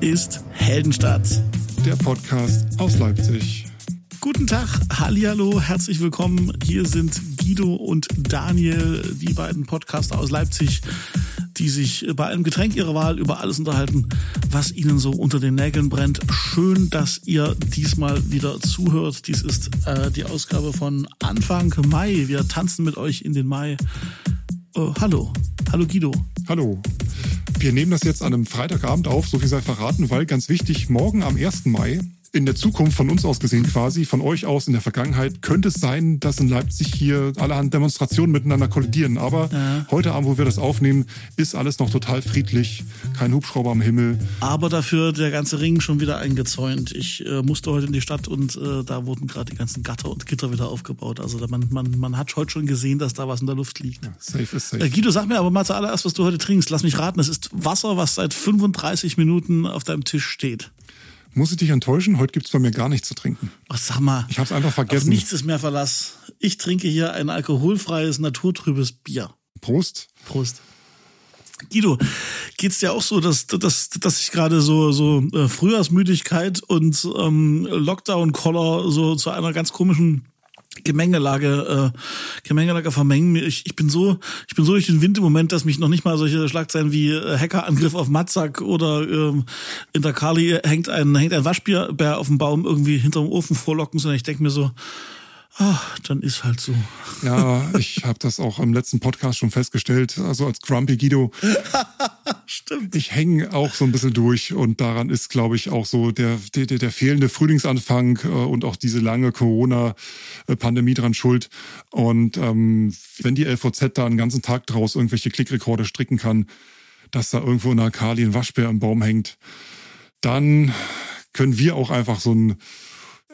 ist Heldenstadt. Der Podcast aus Leipzig. Guten Tag, Hallihallo, herzlich willkommen. Hier sind Guido und Daniel, die beiden Podcaster aus Leipzig, die sich bei einem Getränk ihrer Wahl über alles unterhalten, was ihnen so unter den Nägeln brennt. Schön, dass ihr diesmal wieder zuhört. Dies ist äh, die Ausgabe von Anfang Mai. Wir tanzen mit euch in den Mai. Äh, hallo, hallo Guido. Hallo. Wir nehmen das jetzt an einem Freitagabend auf, so viel sei verraten, weil ganz wichtig, morgen am 1. Mai in der Zukunft von uns aus gesehen quasi, von euch aus in der Vergangenheit, könnte es sein, dass in Leipzig hier allerhand Demonstrationen miteinander kollidieren. Aber ja. heute Abend, wo wir das aufnehmen, ist alles noch total friedlich. Kein Hubschrauber am Himmel. Aber dafür der ganze Ring schon wieder eingezäunt. Ich äh, musste heute in die Stadt und äh, da wurden gerade die ganzen Gatter und Gitter wieder aufgebaut. Also man, man, man hat heute schon gesehen, dass da was in der Luft liegt. Ja, safe ist safe. Äh, Guido, sag mir aber mal zuallererst, was du heute trinkst. Lass mich raten, es ist Wasser, was seit 35 Minuten auf deinem Tisch steht. Muss ich dich enttäuschen? Heute gibt es bei mir gar nichts zu trinken. Ach, sag mal. Ich habe es einfach vergessen. Auf nichts ist mehr Verlass. Ich trinke hier ein alkoholfreies, naturtrübes Bier. Prost. Prost. Guido, geht's dir auch so, dass, dass, dass ich gerade so, so äh, Frühjahrsmüdigkeit und ähm, Lockdown-Collar so zu einer ganz komischen Gemengelage, äh, Gemengelage vermengen. Ich, ich bin so, ich bin so durch den Wind im Moment, dass mich noch nicht mal solche Schlagzeilen wie äh, Hackerangriff auf Matzak oder ähm, in der Kali hängt ein, hängt ein Waschbär auf dem Baum irgendwie hinterm Ofen vorlocken, sondern ich denke mir so, Ach, dann ist halt so. Ja, ich habe das auch im letzten Podcast schon festgestellt. Also als Grumpy Guido. Stimmt. Ich hänge auch so ein bisschen durch und daran ist, glaube ich, auch so der, der, der fehlende Frühlingsanfang äh, und auch diese lange Corona-Pandemie dran schuld. Und ähm, wenn die LVZ da einen ganzen Tag draus irgendwelche Klickrekorde stricken kann, dass da irgendwo in der Kali ein Waschbär im Baum hängt, dann können wir auch einfach so ein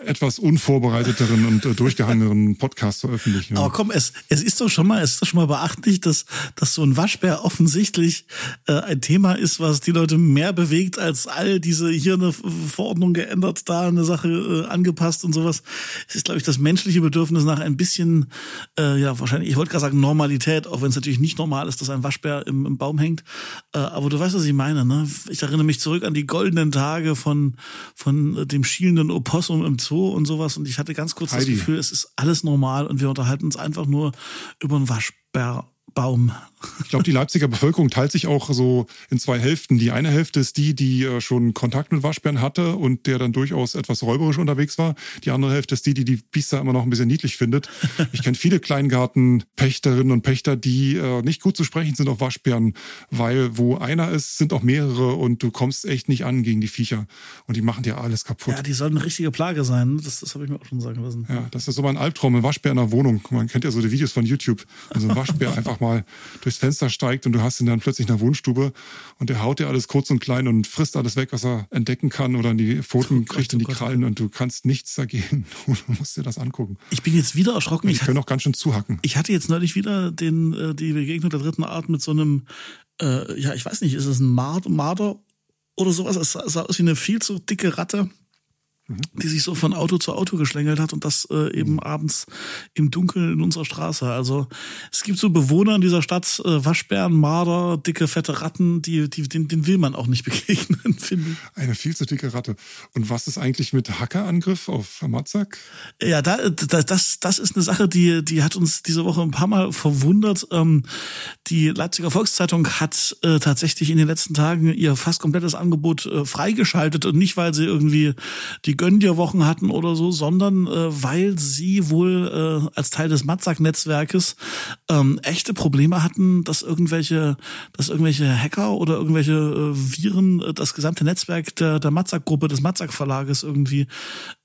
etwas unvorbereiteteren und äh, durchgehangeneren Podcast veröffentlichen. Aber komm, es, es ist doch schon mal, es ist doch schon mal beachtlich, dass, dass so ein Waschbär offensichtlich äh, ein Thema ist, was die Leute mehr bewegt, als all diese hier eine Verordnung geändert, da eine Sache äh, angepasst und sowas. Es ist, glaube ich, das menschliche Bedürfnis nach ein bisschen, äh, ja, wahrscheinlich, ich wollte gerade sagen Normalität, auch wenn es natürlich nicht normal ist, dass ein Waschbär im, im Baum hängt. Äh, aber du weißt, was ich meine, ne? Ich erinnere mich zurück an die goldenen Tage von, von dem schielenden Opossum im Zoo Zoo und sowas. Und ich hatte ganz kurz Heidi. das Gefühl, es ist alles normal und wir unterhalten uns einfach nur über einen Waschbär. Baum. Ich glaube, die Leipziger Bevölkerung teilt sich auch so in zwei Hälften. Die eine Hälfte ist die, die äh, schon Kontakt mit Waschbären hatte und der dann durchaus etwas räuberisch unterwegs war. Die andere Hälfte ist die, die die Biester immer noch ein bisschen niedlich findet. Ich kenne viele Kleingartenpächterinnen und Pächter, die äh, nicht gut zu sprechen sind auf Waschbären, weil wo einer ist, sind auch mehrere und du kommst echt nicht an gegen die Viecher. Und die machen dir alles kaputt. Ja, die sollen eine richtige Plage sein. Das, das habe ich mir auch schon sagen lassen. Ja, das ist so mein Albtraum, ein Waschbär in der Wohnung. Man kennt ja so die Videos von YouTube. Also ein Waschbär einfach mal durchs Fenster steigt und du hast ihn dann plötzlich in der Wohnstube und der haut dir alles kurz und klein und frisst alles weg, was er entdecken kann oder in die Pfoten oh kriegt in die oh Krallen und du kannst nichts dagegen. Du musst dir das angucken. Ich bin jetzt wieder erschrocken. Ich können auch ganz schön zuhacken. Ich hatte jetzt neulich wieder den, äh, die Begegnung der dritten Art mit so einem, äh, ja, ich weiß nicht, ist es ein Marder oder sowas? Es sah aus wie eine viel zu dicke Ratte die sich so von Auto zu Auto geschlängelt hat und das äh, eben mhm. abends im Dunkeln in unserer Straße. Also es gibt so Bewohner in dieser Stadt, äh, Waschbären, Marder, dicke, fette Ratten, die, die, den, den will man auch nicht begegnen, finde ich. Eine viel zu dicke Ratte. Und was ist eigentlich mit Hackerangriff auf Matzak? Ja, da, da, das, das ist eine Sache, die, die hat uns diese Woche ein paar Mal verwundert. Ähm, die Leipziger Volkszeitung hat äh, tatsächlich in den letzten Tagen ihr fast komplettes Angebot äh, freigeschaltet und nicht, weil sie irgendwie die Gönn dir Wochen hatten oder so, sondern äh, weil sie wohl äh, als Teil des Matzak-Netzwerkes ähm, echte Probleme hatten, dass irgendwelche, dass irgendwelche Hacker oder irgendwelche äh, Viren äh, das gesamte Netzwerk der, der Matzak-Gruppe, des Matzak-Verlages irgendwie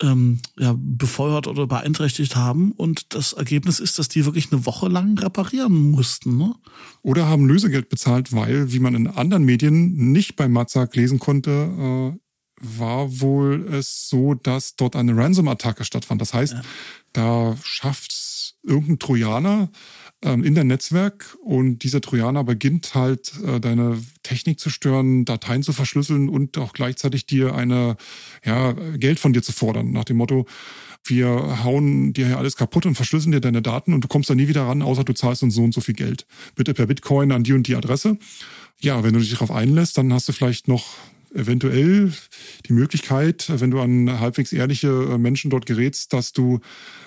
ähm, ja, befeuert oder beeinträchtigt haben. Und das Ergebnis ist, dass die wirklich eine Woche lang reparieren mussten. Ne? Oder haben Lösegeld bezahlt, weil, wie man in anderen Medien nicht bei Matzak lesen konnte, äh, war wohl es so, dass dort eine Ransom-Attacke stattfand. Das heißt, ja. da schafft irgendein Trojaner ähm, in dein Netzwerk und dieser Trojaner beginnt halt äh, deine Technik zu stören, Dateien zu verschlüsseln und auch gleichzeitig dir eine ja, Geld von dir zu fordern, nach dem Motto, wir hauen dir hier alles kaputt und verschlüsseln dir deine Daten und du kommst da nie wieder ran, außer du zahlst uns so und so viel Geld. Bitte per Bitcoin an die und die Adresse. Ja, wenn du dich darauf einlässt, dann hast du vielleicht noch eventuell die Möglichkeit, wenn du an halbwegs ehrliche äh, Menschen dort gerätst, dass du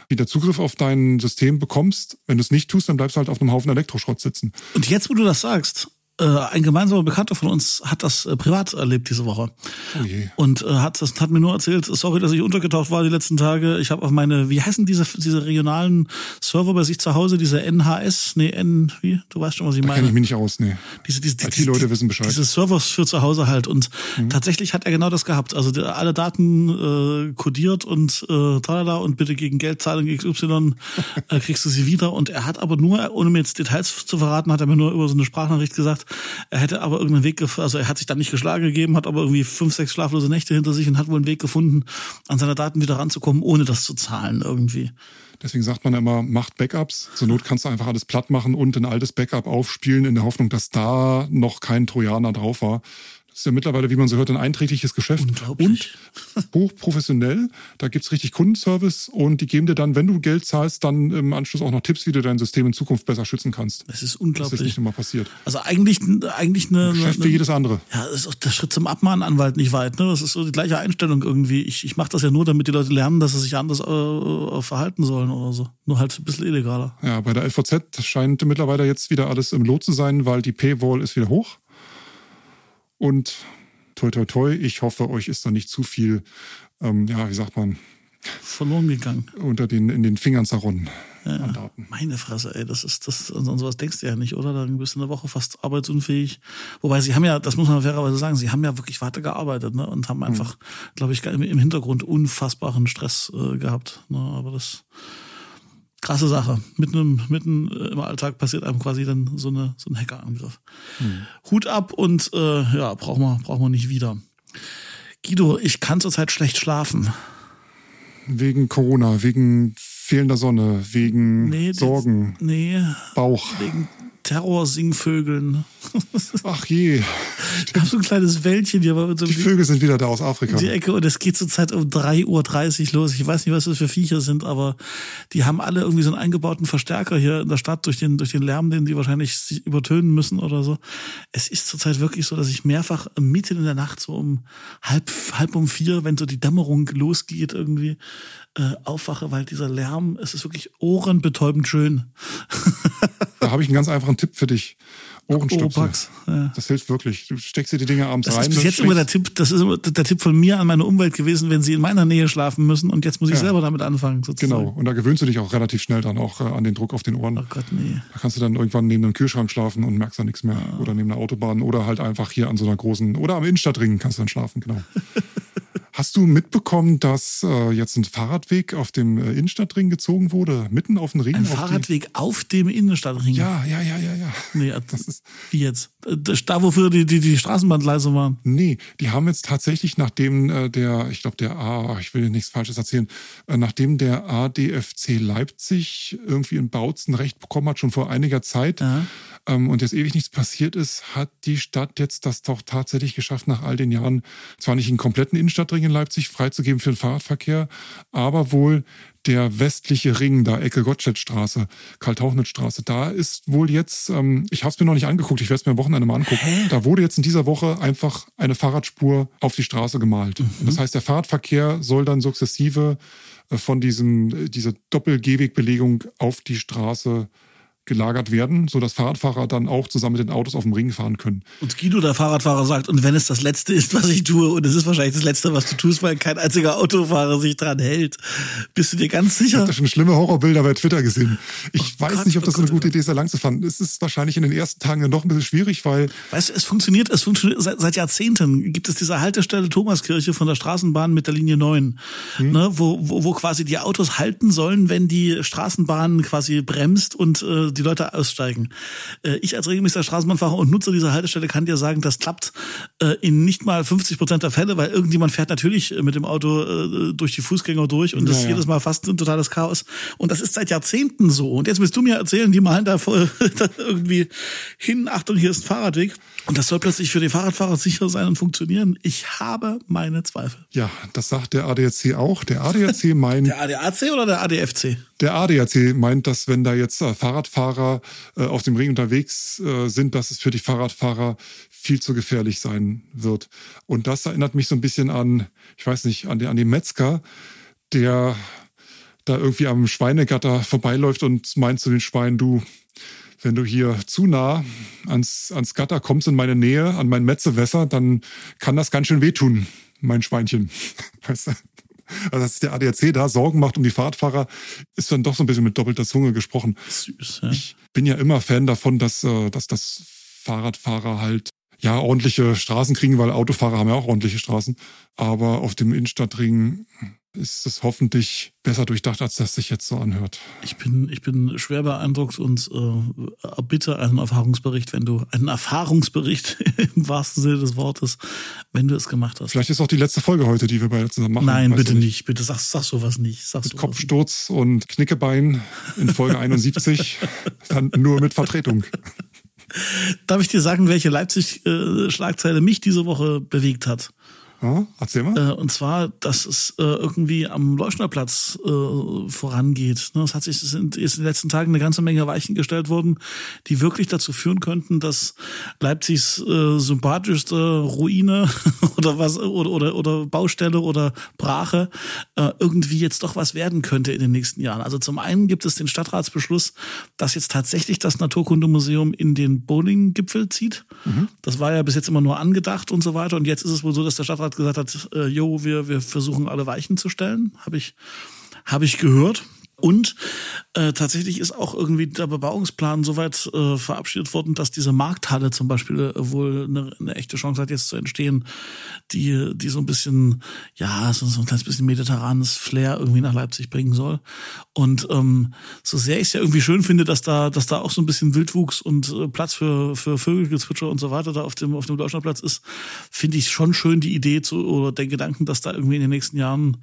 wieder Zugriff auf dein System bekommst. Wenn du es nicht tust, dann bleibst du halt auf einem Haufen Elektroschrott sitzen. Und jetzt, wo du das sagst, ein gemeinsamer Bekannter von uns hat das äh, privat erlebt diese Woche. Oh. Und äh, hat, das hat mir nur erzählt, sorry, dass ich untergetaucht war die letzten Tage. Ich habe auf meine, wie heißen diese, diese regionalen Server bei sich zu Hause, diese NHS, nee, N, wie? Du weißt schon, was ich Da meine. kenne ich mich nicht aus, nee. Diese, diese, Die Leute wissen Bescheid. Diese Servers für zu Hause halt. Und tatsächlich hat er genau das gehabt. Also die, alle Daten äh, kodiert und äh, talala und bitte gegen Geldzahlung XY äh, kriegst du sie wieder. Und er hat aber nur, ohne mir jetzt Details zu verraten, hat er mir nur über so eine Sprachnachricht gesagt, er hätte aber irgendeinen Weg gefunden, also er hat sich dann nicht geschlagen gegeben, hat aber irgendwie fünf, sechs schlaflose Nächte hinter sich und hat wohl einen Weg gefunden, an seine Daten wieder ranzukommen, ohne das zu zahlen irgendwie. Deswegen sagt man immer, macht Backups. Zur Not kannst du einfach alles platt machen und ein altes Backup aufspielen, in der Hoffnung, dass da noch kein Trojaner drauf war. Das ist ja mittlerweile, wie man so hört, ein einträgliches Geschäft. Unglaublich. Und hochprofessionell. Da gibt's richtig Kundenservice und die geben dir dann, wenn du Geld zahlst, dann im Anschluss auch noch Tipps, wie du dein System in Zukunft besser schützen kannst. Das ist Das ist unglaublich. nicht immer passiert. Also eigentlich, eigentlich eine, Geschäft eine wie jedes andere. Ja, das ist auch der Schritt zum Abmahnanwalt nicht weit. Ne? Das ist so die gleiche Einstellung irgendwie. Ich, ich mache das ja nur, damit die Leute lernen, dass sie sich anders äh, verhalten sollen oder so. Nur halt ein bisschen illegaler. Ja, bei der LVZ scheint mittlerweile jetzt wieder alles im Lot zu sein, weil die Paywall ist wieder hoch. Und toi toi toi, ich hoffe, euch ist da nicht zu viel, ähm, ja, wie sagt man, Verloren gegangen. unter den, in den Fingern zerronnen Daten. Meine Fresse, ey, das ist, das, an sowas denkst du ja nicht, oder? Dann bist du eine Woche fast arbeitsunfähig. Wobei sie haben ja, das muss man fairerweise sagen, sie haben ja wirklich weitergearbeitet, ne? Und haben einfach, glaube ich, im, im Hintergrund unfassbaren Stress äh, gehabt. Ne? Aber das krasse Sache. Mitten, im, mitten äh, im Alltag passiert einem quasi dann so, eine, so ein Hackerangriff. Hut ab und äh, ja, brauchen wir, brauchen wir nicht wieder. Guido, ich kann zurzeit schlecht schlafen. Wegen Corona, wegen fehlender Sonne, wegen Nee, Sorgen, Nee, Bauch. wegen Terrorsingvögeln. Ach je, Ich habe so ein kleines Wäldchen hier so die Vögel sind wieder da aus Afrika. die Ecke und es geht zurzeit um 3.30 Uhr los. Ich weiß nicht, was das für Viecher sind, aber die haben alle irgendwie so einen eingebauten Verstärker hier in der Stadt durch den, durch den Lärm, den die wahrscheinlich sich übertönen müssen oder so. Es ist zurzeit wirklich so, dass ich mehrfach mitten in der Nacht so um halb, halb um vier, wenn so die Dämmerung losgeht irgendwie, äh, aufwache, weil dieser Lärm, es ist wirklich ohrenbetäubend schön. Da habe ich einen ganz einfachen Tipp für dich. Ohrenstöpsel. Ja. Das hilft wirklich. Du steckst dir die Dinge abends Das rein. ist bis jetzt immer der Tipp, das ist immer der Tipp von mir an meine Umwelt gewesen, wenn sie in meiner Nähe schlafen müssen und jetzt muss ich Ja. selber damit anfangen, sozusagen. Genau. Und da gewöhnst du dich auch relativ schnell dann auch äh, an den Druck auf den Ohren. Oh Gott, nee. Da kannst du dann irgendwann neben einem Kühlschrank schlafen und merkst dann nichts mehr. Oder neben einer Autobahn oder halt einfach hier an so einer großen, oder am Innenstadtring kannst du dann schlafen, genau. Hast du mitbekommen, dass äh, jetzt ein Fahrradweg auf dem äh, Innenstadtring gezogen wurde? Mitten auf den Ring? Ein auf die- Fahrradweg auf dem Innenstadtring. Ja, ja, ja, ja, ja. Nee, Das ist, wie jetzt? Äh, Da, wofür die, die, die Straßenbahngleise waren. Nee, die haben jetzt tatsächlich, nachdem äh, der, ich glaube, der A, ich will nichts Falsches erzählen, äh, nachdem der ADFC Leipzig irgendwie in Bautzen Recht bekommen hat, schon vor einiger Zeit, Ja. ähm, und jetzt ewig nichts passiert ist, hat die Stadt jetzt das doch tatsächlich geschafft, nach all den Jahren zwar nicht einen kompletten Innenstadtring in Leipzig freizugeben für den Fahrradverkehr, aber wohl der westliche Ring, da Ecke Gottschedstraße, Karl-Tauchnitz-Straße, da ist wohl jetzt, ähm, ich habe es mir noch nicht angeguckt, ich werde es mir am Wochenende mal angucken, Hä? da wurde jetzt in dieser Woche einfach eine Fahrradspur auf die Straße gemalt. Und das heißt, der Fahrradverkehr soll dann sukzessive äh, von diesem, äh, dieser Doppel-Gehwegbelegung auf die Straße gelagert werden, sodass Fahrradfahrer dann auch zusammen mit den Autos auf dem Ring fahren können. Und Guido, der Fahrradfahrer, sagt, und wenn es das Letzte ist, was ich tue, und es ist wahrscheinlich das Letzte, was du tust, weil kein einziger Autofahrer sich dran hält, bist du dir ganz Ich sicher? habe da schon schlimme Horrorbilder bei Twitter gesehen. Ich weiß Gott, nicht, ob oh das eine Gott, gute oh Idee ist, da lang zu fahren. Es ist wahrscheinlich in den ersten Tagen noch ein bisschen schwierig, weil Weißt du, es funktioniert, es funktioniert seit, seit Jahrzehnten. Gibt es diese Haltestelle Thomaskirche von der Straßenbahn mit der Linie 9, ne, wo, wo, wo quasi die Autos halten sollen, wenn die Straßenbahn quasi bremst und äh, die Leute aussteigen. Äh, ich als regelmäßiger Straßenbahnfahrer und Nutzer dieser Haltestelle kann dir sagen, das klappt äh, in nicht mal 50 Prozent der Fälle, weil irgendjemand fährt natürlich äh, mit dem Auto durch die Fußgänger durch und das ist jedes Mal fast ein totales Chaos. Und das ist seit Jahrzehnten so. Und jetzt willst du mir erzählen, die malen da voll da irgendwie hin, Achtung, hier ist ein Fahrradweg. Und das soll plötzlich für die Fahrradfahrer sicher sein und funktionieren. Ich habe meine Zweifel. ja, das sagt der ADAC auch. Der ADAC meint, Der ADAC oder der ADFC? Der ADAC meint, dass wenn da jetzt äh, Fahrradfahrer äh, auf dem Ring unterwegs äh, sind, dass es für die Fahrradfahrer viel zu gefährlich sein wird. Und das erinnert mich so ein bisschen an, ich weiß nicht, an den, an den Metzger, der da irgendwie am Schweinegatter vorbeiläuft und meint zu den Schweinen, du, wenn du hier zu nah ans, ans Gatter kommst in meine Nähe, an mein Metzewässer, dann kann das ganz schön wehtun, mein Schweinchen. Weißt du? Also, dass der ADAC da Sorgen macht um die Fahrradfahrer, ist dann doch so ein bisschen mit doppelter Zunge gesprochen. Süß, ja. Ich bin ja immer Fan davon, dass, äh, dass das Fahrradfahrer halt ja ordentliche Straßen kriegen, weil Autofahrer haben ja auch ordentliche Straßen. Aber auf dem Innenstadtring ist es hoffentlich besser durchdacht, als das sich jetzt so anhört. Ich bin, ich bin schwer beeindruckt und äh, bitte einen Erfahrungsbericht, wenn du einen Erfahrungsbericht im wahrsten Sinne des Wortes, wenn du es gemacht hast. Vielleicht ist auch die letzte Folge heute, die wir beide zusammen machen. Nein, bitte nicht. nicht. Bitte sag, sag sowas nicht. Sag mit Kopfsturz nicht. und Knickebein in Folge 71, dann nur mit Vertretung. Darf ich dir sagen, welche Leipzig-Schlagzeile äh, mich diese Woche bewegt hat? Ja, erzähl mal. Äh, und zwar, dass es äh, irgendwie am Leuschnerplatz äh, vorangeht. Ne? Es hat sich, es sind ist in den letzten Tagen eine ganze Menge Weichen gestellt worden, die wirklich dazu führen könnten, dass Leipzigs äh, sympathischste Ruine oder was oder, oder, oder Baustelle oder Brache äh, irgendwie jetzt doch was werden könnte in den nächsten Jahren. Also zum einen gibt es den Stadtratsbeschluss, dass jetzt tatsächlich das Naturkundemuseum in den Bowling-Gipfel zieht. Mhm. Das war ja bis jetzt immer nur angedacht und so weiter. Und jetzt ist es wohl so, dass der Stadtrat gesagt hat, äh, jo, wir, wir versuchen alle Weichen zu stellen. Habe ich, hab ich gehört. Und äh, tatsächlich ist auch irgendwie der Bebauungsplan soweit äh, verabschiedet worden, dass diese Markthalle zum Beispiel äh, wohl eine, eine echte Chance hat, jetzt zu entstehen, die, die so ein bisschen, ja, so, so ein kleines bisschen mediterranes Flair irgendwie nach Leipzig bringen soll. Und ähm, so sehr ich es ja irgendwie schön finde, dass da, dass da auch so ein bisschen Wildwuchs und äh, Platz für, für Vögelgezwitscher und so weiter da auf dem, auf dem Deutschlandplatz ist, finde ich schon schön die Idee zu, oder den Gedanken, dass da irgendwie in den nächsten Jahren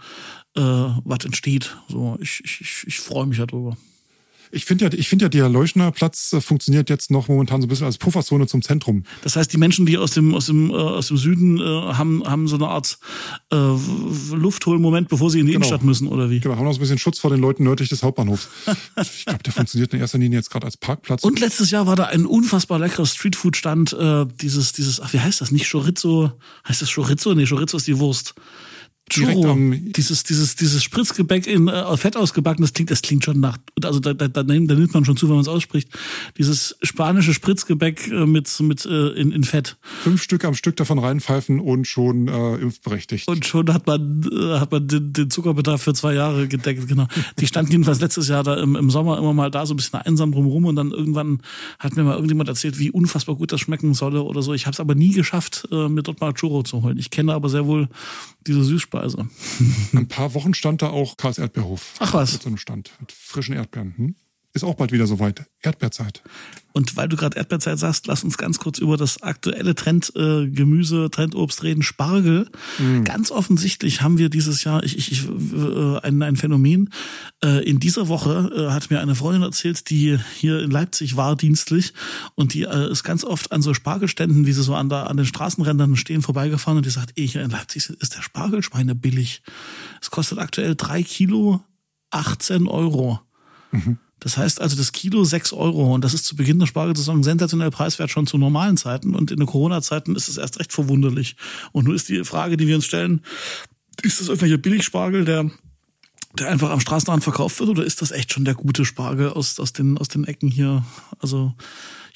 äh, was entsteht. So, ich, ich, ich freue mich darüber. Ich finde ja, ich finde ja, der Leuschnerplatz äh, funktioniert jetzt noch momentan so ein bisschen als Pufferzone zum Zentrum. Das heißt, die Menschen, die aus dem aus dem äh, aus dem Süden äh, haben haben so eine Art äh, Luftholmoment, bevor sie in die genau. Innenstadt müssen oder wie? Genau, haben noch so ein bisschen Schutz vor den Leuten nördlich des Hauptbahnhofs. ich glaube, der funktioniert in erster Linie jetzt gerade als Parkplatz. Und letztes Jahr war da ein unfassbar leckerer Streetfood-Stand. Äh, dieses dieses, ach wie heißt das? Nicht Chorizo? Heißt das Chorizo? Nee, Chorizo ist die Wurst. Churro, dieses, dieses, dieses Spritzgebäck in äh, Fett ausgebacken, das klingt, das klingt schon nach, also da, da, da, nimmt, da nimmt man schon zu, wenn man es ausspricht. Dieses spanische Spritzgebäck äh, mit, mit äh, in, in Fett. Fünf Stück am Stück davon reinpfeifen und schon äh, impfberechtigt. Und schon hat man, äh, hat man den, den Zuckerbedarf für zwei Jahre gedeckt, genau. Die standen jedenfalls letztes Jahr da im, im Sommer immer mal da so ein bisschen einsam drumherum und dann irgendwann hat mir mal irgendjemand erzählt, wie unfassbar gut das schmecken solle oder so. Ich habe es aber nie geschafft, äh, mir dort mal Churro zu holen. Ich kenne aber sehr wohl diese Süßspeise. Ein paar Wochen stand da auch Karls Erdbeerhof. Ach was. Mit so einem Stand mit frischen Erdbeeren. Hm? Ist auch bald wieder soweit. Erdbeerzeit. Und weil du gerade Erdbeerzeit sagst, lass uns ganz kurz über das aktuelle Trendgemüse, äh, Trendobst reden. Spargel. Mhm. Ganz offensichtlich haben wir dieses Jahr ich, ich, ich, äh, ein, ein Phänomen. Äh, in dieser Woche äh, hat mir eine Freundin erzählt, die hier in Leipzig war dienstlich und die äh, ist ganz oft an so Spargelständen, wie sie so an, der, an den Straßenrändern stehen, vorbeigefahren und die sagt, ey, hier in Leipzig ist der Spargelschweine billig. Es kostet aktuell drei Kilo 18 Euro. Mhm. Das heißt also das Kilo sechs Euro und das ist zu Beginn der Spargelsaison sensationell preiswert schon zu normalen Zeiten und in den Corona-Zeiten ist es erst recht verwunderlich. Und nun ist die Frage, die wir uns stellen, ist das irgendwelcher Billigspargel, der der einfach am Straßenrand verkauft wird oder ist das echt schon der gute Spargel aus, aus, den, aus den Ecken hier? Also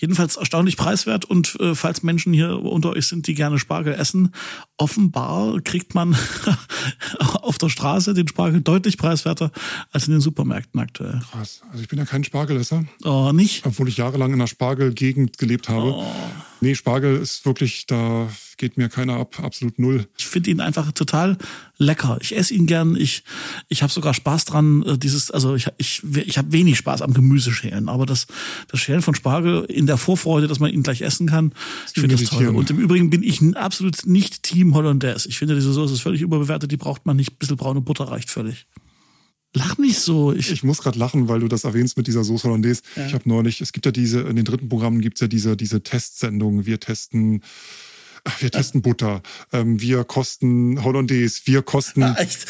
Jedenfalls erstaunlich preiswert und äh, falls Menschen hier unter euch sind, die gerne Spargel essen, offenbar kriegt man auf der Straße den Spargel deutlich preiswerter als in den Supermärkten aktuell. Krass. Also ich bin ja kein Spargelesser. Oh, nicht? Obwohl ich jahrelang in einer Spargelgegend gelebt habe. Oh. Nee, Spargel ist wirklich, da geht mir keiner ab, absolut null. Ich finde ihn einfach total lecker. Ich esse ihn gern. Ich, ich habe sogar Spaß dran. Äh, dieses, also ich, ich, ich habe wenig Spaß am Gemüseschälen, aber das, das Schälen von Spargel in der Vorfreude, dass man ihn gleich essen kann, ich finde das toll. Und im Übrigen bin ich absolut nicht Team Hollandaise. Ich finde, diese Soße ist völlig überbewertet. Die braucht man nicht. Ein bisschen braune Butter reicht völlig. Lach nicht so. Ich, ich muss gerade lachen, weil du das erwähnst mit dieser Soße Hollandaise. Ja. Ich habe neulich, es gibt ja diese, in den dritten Programmen gibt es ja diese, diese Testsendungen. Wir testen wir testen Butter, ähm, wir kosten Hollandaise, wir kosten. Ja, echt?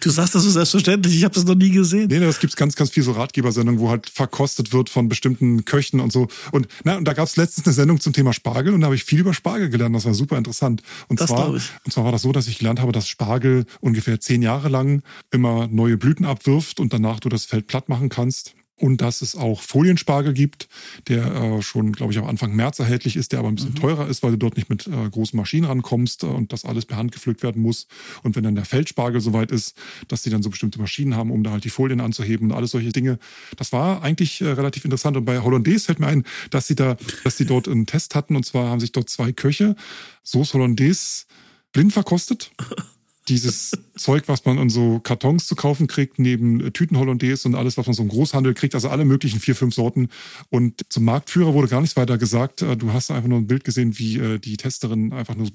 Du sagst das so selbstverständlich, ich habe das noch nie gesehen. Nee, das gibt's ganz, ganz viel so Ratgebersendungen, wo halt verkostet wird von bestimmten Köchen und so. Und, na, und da gab's letztens eine Sendung zum Thema Spargel und da habe ich viel über Spargel gelernt. Das war super interessant. Und Das zwar, ich. und zwar war das so, dass ich gelernt habe, dass Spargel ungefähr zehn Jahre lang immer neue Blüten abwirft und danach du das Feld platt machen kannst. Und dass es auch Folienspargel gibt, der äh, schon, glaube ich, am Anfang März erhältlich ist, der aber ein bisschen teurer ist, weil du dort nicht mit äh, großen Maschinen rankommst äh, und das alles per Hand gepflückt werden muss. Und wenn dann der Feldspargel soweit ist, dass die dann so bestimmte Maschinen haben, um da halt die Folien anzuheben und alles solche Dinge. Das war eigentlich äh, relativ interessant. Und bei Hollandaise fällt mir ein, dass sie da, dass sie dort einen Test hatten. Und zwar haben sich dort zwei Köche Sauce Hollandaise blind verkostet dieses Zeug, was man in so Kartons zu kaufen kriegt, neben äh, Tüten Hollandaise und alles, was man so im Großhandel kriegt, also alle möglichen vier, fünf Sorten. Und zum Marktführer wurde gar nichts weiter gesagt. Äh, Du hast einfach nur ein Bild gesehen, wie äh, die Testerin einfach nur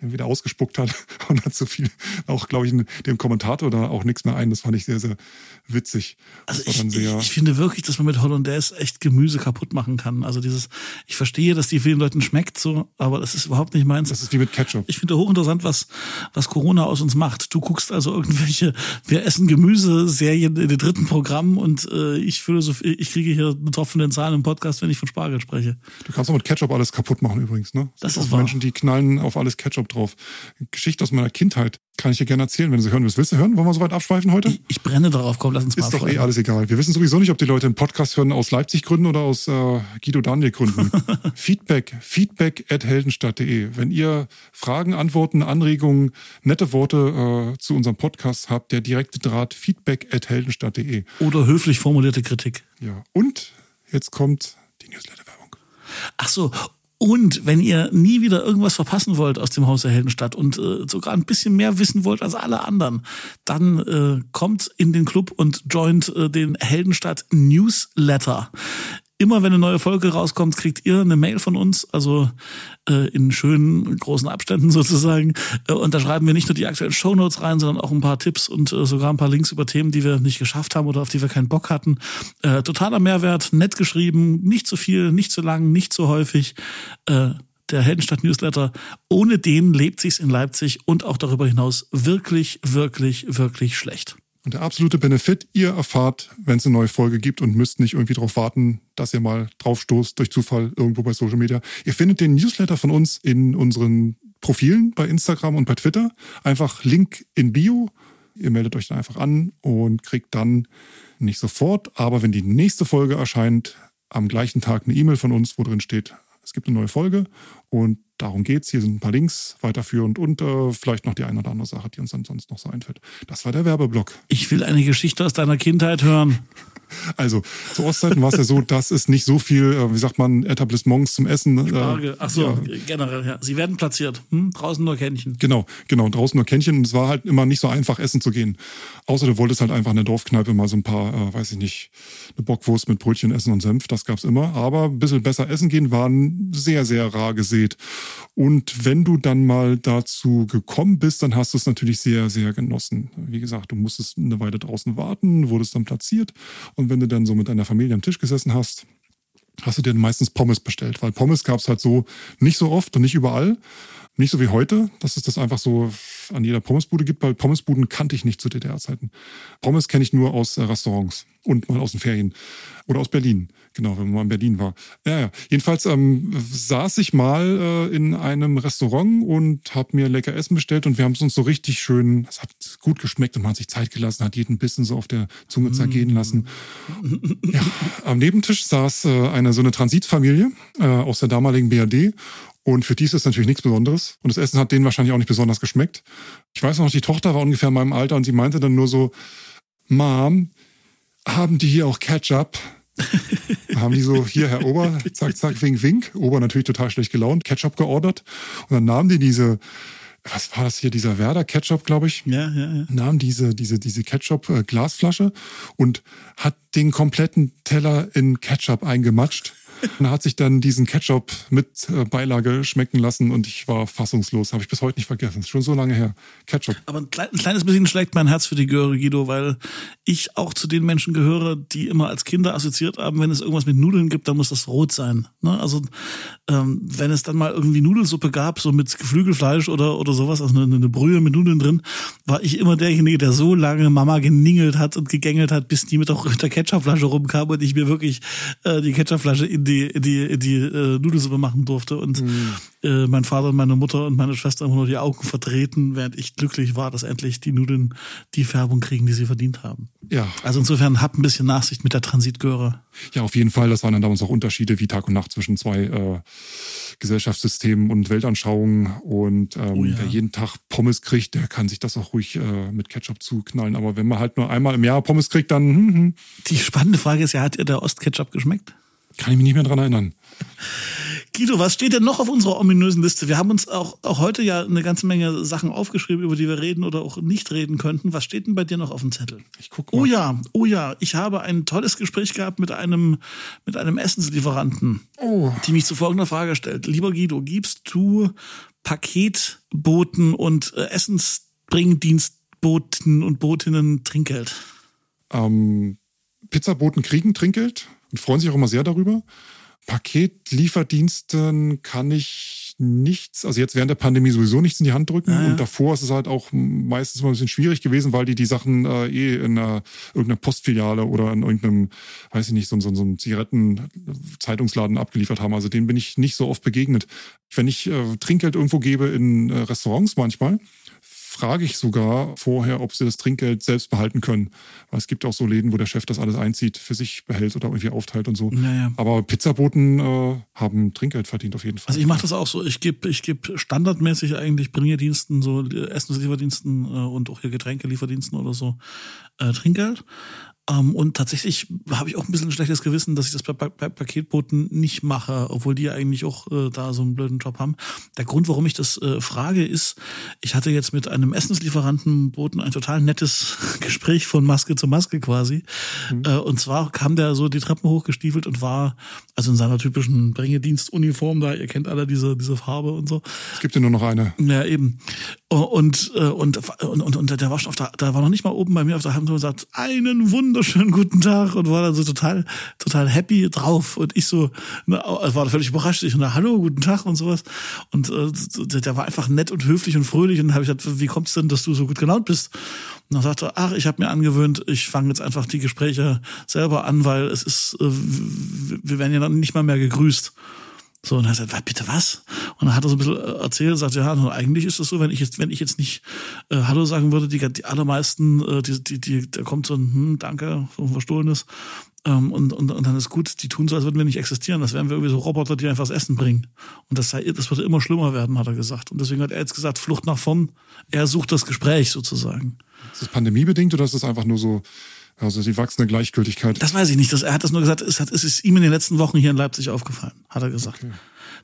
den wieder ausgespuckt hat und hat so viel, auch glaube ich, dem Kommentator da auch nichts mehr ein. Das fand ich sehr, sehr witzig. Das Also ich, dann sehr. ich, finde wirklich, dass man mit Hollandaise echt Gemüse kaputt machen kann. Also dieses, ich verstehe, dass die vielen Leuten schmeckt so, aber das ist überhaupt nicht meins. das ist wie mit Ketchup. Ich finde hochinteressant, was, was Corona aus uns macht. Du guckst also irgendwelche, wir essen Gemüse-Serien in den dritten Programm und äh, ich fühle so, ich kriege hier einen den Zahlen im Podcast, wenn ich von Spargel spreche. Du kannst auch mit Ketchup alles kaputt machen übrigens, ne? Das gibt ist wahr. Menschen, die knallen auf alles Ketchup drauf. Geschichte aus meiner Kindheit kann ich dir gerne erzählen, wenn du sie hören willst. Willst du hören? Wollen wir so weit abschweifen heute? Ich, ich brenne darauf, komm, lass uns mal Ist doch eh alles egal. Wir wissen sowieso nicht, ob die Leute einen Podcast hören aus Leipzig Gründen oder aus äh, Guido Daniel Gründen. Feedback, feedback at heldenstadt.de. Wenn ihr Fragen, Antworten, Anregungen, nette Worte äh, zu unserem Podcast habt, der direkte Draht feedback at heldenstadt.de. Oder höflich formulierte Kritik. Ja. Und jetzt kommt die Newsletter-Werbung. Ach so. Und wenn ihr nie wieder irgendwas verpassen wollt aus dem Haus der Heldenstadt und äh, sogar ein bisschen mehr wissen wollt als alle anderen, dann äh, kommt in den Club und joint äh, den Heldenstadt Newsletter. Immer wenn eine neue Folge rauskommt, kriegt ihr eine Mail von uns, also äh, in schönen großen Abständen sozusagen. Äh, und da schreiben wir nicht nur die aktuellen Shownotes rein, sondern auch ein paar Tipps und äh, sogar ein paar Links über Themen, die wir nicht geschafft haben oder auf die wir keinen Bock hatten. Äh, totaler Mehrwert, nett geschrieben, nicht zu viel, nicht zu lang, nicht zu häufig. Äh, der Heldenstadt Newsletter. Ohne den lebt sich's in Leipzig und auch darüber hinaus wirklich, wirklich, wirklich schlecht. Und der absolute Benefit, ihr erfahrt, wenn es eine neue Folge gibt und müsst nicht irgendwie darauf warten, dass ihr mal draufstoßt durch Zufall irgendwo bei Social Media. Ihr findet den Newsletter von uns in unseren Profilen bei Instagram und bei Twitter. Einfach Link in Bio. Ihr meldet euch dann einfach an und kriegt dann nicht sofort, aber wenn die nächste Folge erscheint, am gleichen Tag eine E-Mail von uns, wo drin steht, es gibt eine neue Folge und darum geht's. Hier sind ein paar Links weiterführend und äh, vielleicht noch die eine oder andere Sache, die uns dann sonst noch so einfällt. Das war der Werbeblock. Ich will eine Geschichte aus deiner Kindheit hören. Also zu Ostzeiten war es ja so, dass es nicht so viel, äh, wie sagt man, Etablissements zum Essen. äh, Frage. Ach so, ja, generell, ja. Sie werden platziert. Hm? Draußen nur Kännchen. Genau, genau. Draußen nur Kännchen. Und es war halt immer nicht so einfach, essen zu gehen. Außer du wolltest halt einfach in der Dorfkneipe mal so ein paar, äh, weiß ich nicht, eine Bockwurst mit Brötchen essen und Senf. Das gab's immer. Aber ein bisschen besser essen gehen waren sehr, sehr rar gesät. Und wenn du dann mal dazu gekommen bist, dann hast du es natürlich sehr, sehr genossen. Wie gesagt, du musstest eine Weile draußen warten, wurdest dann platziert. Und wenn du dann so mit deiner Familie am Tisch gesessen hast, hast du dir meistens Pommes bestellt, weil Pommes gab's halt so nicht so oft und nicht überall. Nicht so wie heute, dass es das einfach so an jeder Pommesbude gibt, weil Pommesbuden kannte ich nicht zu DDR-Zeiten. Pommes kenne ich nur aus äh, Restaurants und mal aus den Ferien oder aus Berlin. Genau, wenn man mal in Berlin war. Ja, ja. Jedenfalls ähm, saß ich mal äh, in einem Restaurant und habe mir lecker Essen bestellt und wir haben es uns so richtig schön, es hat gut geschmeckt und man hat sich Zeit gelassen, hat jeden Bissen so auf der Zunge zergehen lassen. Ja, am Nebentisch saß äh, eine so eine Transitfamilie äh, aus der damaligen BRD und für die ist es natürlich nichts Besonderes und das Essen hat denen wahrscheinlich auch nicht besonders geschmeckt. Ich weiß noch, die Tochter war ungefähr in meinem Alter und sie meinte dann nur so, Mom, haben die hier auch Ketchup? haben die so, hier, Herr Ober, zack, zack, wink, wink. Ober natürlich total schlecht gelaunt, Ketchup geordert. Und dann nahmen die diese, was war das hier, dieser Werder Ketchup, glaube ich Ja, ja, ja. nahm diese, diese, diese Ketchup-Glasflasche und hat den kompletten Teller in Ketchup eingematscht. Und hat sich dann diesen Ketchup mit äh, Beilage schmecken lassen und ich war fassungslos. Habe ich bis heute nicht vergessen. Ist schon so lange her. Ketchup. Aber ein, klein, ein kleines bisschen schlägt mein Herz für die Göre, Guido, weil ich auch zu den Menschen gehöre, die immer als Kinder assoziiert haben, wenn es irgendwas mit Nudeln gibt, dann muss das rot sein. Ne? Also ähm, wenn es dann mal irgendwie Nudelsuppe gab, so mit Geflügelfleisch oder, oder sowas, also eine, eine Brühe mit Nudeln drin, war ich immer derjenige, der so lange Mama geningelt hat und gegängelt hat, bis die mit der Ketchupflasche rumkam und ich mir wirklich äh, die Ketchupflasche in die, die, in die äh, Nudelsuppe machen durfte. Und mhm. äh, mein Vater und meine Mutter und meine Schwester haben nur die Augen vertreten, während ich glücklich war, dass endlich die Nudeln die Färbung kriegen, die sie verdient haben. Ja. Also insofern habt ein bisschen Nachsicht mit der Transitgöre. Ja, auf jeden Fall. Das waren dann damals auch Unterschiede wie Tag und Nacht zwischen zwei äh, Gesellschaftssystemen und Weltanschauungen. Und ähm, oh ja. wer jeden Tag Pommes kriegt, der kann sich das auch ruhig äh, mit Ketchup zuknallen. Aber wenn man halt nur einmal im Jahr Pommes kriegt, dann. Hm, hm. Die spannende Frage ist ja, hat ihr der Ostketchup geschmeckt? Kann ich mich nicht mehr dran erinnern. Guido, was steht denn noch auf unserer ominösen Liste? Wir haben uns auch, auch heute ja eine ganze Menge Sachen aufgeschrieben, über die wir reden oder auch nicht reden könnten. Was steht denn bei dir noch auf dem Zettel? Ich guck mal. Oh ja, oh ja, ich habe ein tolles Gespräch gehabt mit einem, mit einem Essenslieferanten, oh. die mich zu folgender Frage stellt. Lieber Guido, gibst du Paketboten und äh, Essensbringdienstboten und Botinnen Trinkgeld? Ähm, Pizzaboten kriegen Trinkgeld und freuen sich auch immer sehr darüber. Paketlieferdiensten kann ich nichts, also jetzt während der Pandemie sowieso nichts in die Hand drücken. Ja, Und davor ist es halt auch meistens mal ein bisschen schwierig gewesen, weil die die Sachen äh, eh in einer, irgendeiner Postfiliale oder in irgendeinem, weiß ich nicht, so, so, so einem Zigaretten-Zeitungsladen abgeliefert haben. Also denen bin ich nicht so oft begegnet. Wenn ich äh, Trinkgeld irgendwo gebe in äh, Restaurants manchmal, frage ich sogar vorher, ob sie das Trinkgeld selbst behalten können. Weil es gibt auch so Läden, wo der Chef das alles einzieht, für sich behält oder irgendwie aufteilt und so. Naja. Aber Pizzaboten äh, haben Trinkgeld verdient auf jeden Fall. Also ich mache das auch so. Ich gebe ich geb standardmäßig eigentlich Bringerdiensten, so Essenslieferdiensten äh, und auch hier Getränkelieferdiensten oder so äh, Trinkgeld. Ähm, und tatsächlich habe ich auch ein bisschen ein schlechtes Gewissen, dass ich das bei, bei, bei Paketboten nicht mache, obwohl die ja eigentlich auch äh, da so einen blöden Job haben. Der Grund, warum ich das äh, frage, ist, ich hatte jetzt mit einem Essenslieferanten Boten ein total nettes Gespräch von Maske zu Maske quasi. Mhm. Äh, und zwar kam der so die Treppen hochgestiefelt und war also in seiner typischen Bringedienstuniform da. Ihr kennt alle diese diese Farbe und so. Es gibt ja nur noch eine. Ja eben. Und äh, und und und, und der war schon auf der, da war noch nicht mal oben bei mir auf der Hand und sagt einen Wunder wunderschönen guten Tag und war dann so total, total happy drauf. Und ich so, ne, war völlig überrascht. Ich, na, hallo, guten Tag und sowas. Und äh, der war einfach nett und höflich und fröhlich. Und habe ich gesagt, wie kommt's denn, dass du so gut gelaunt bist? Und dann sagte er, ach, ich habe mir angewöhnt, ich fange jetzt einfach die Gespräche selber an, weil es ist, äh, wir werden ja dann nicht mal mehr gegrüßt. So, und er sagt, bitte was? Und dann hat er so ein bisschen äh, erzählt, sagt, ja, eigentlich ist es so, wenn ich jetzt, wenn ich jetzt nicht äh, Hallo sagen würde, die, die allermeisten, äh, die, die, die, da kommt so ein hm, Danke, so ein Verstohlenes, ähm, und, und, und dann ist gut, die tun so, als würden wir nicht existieren. Das wären wir irgendwie so Roboter, die einfach das Essen bringen. Und das, sei, das würde immer schlimmer werden, hat er gesagt. Und deswegen hat er jetzt gesagt, Flucht nach vorn. Er sucht das Gespräch sozusagen. Ist das pandemiebedingt oder ist das einfach nur so, also die wachsende Gleichgültigkeit. Das weiß ich nicht. Das, er hat das nur gesagt, es, hat, es ist ihm in den letzten Wochen hier in Leipzig aufgefallen, hat er gesagt. Okay.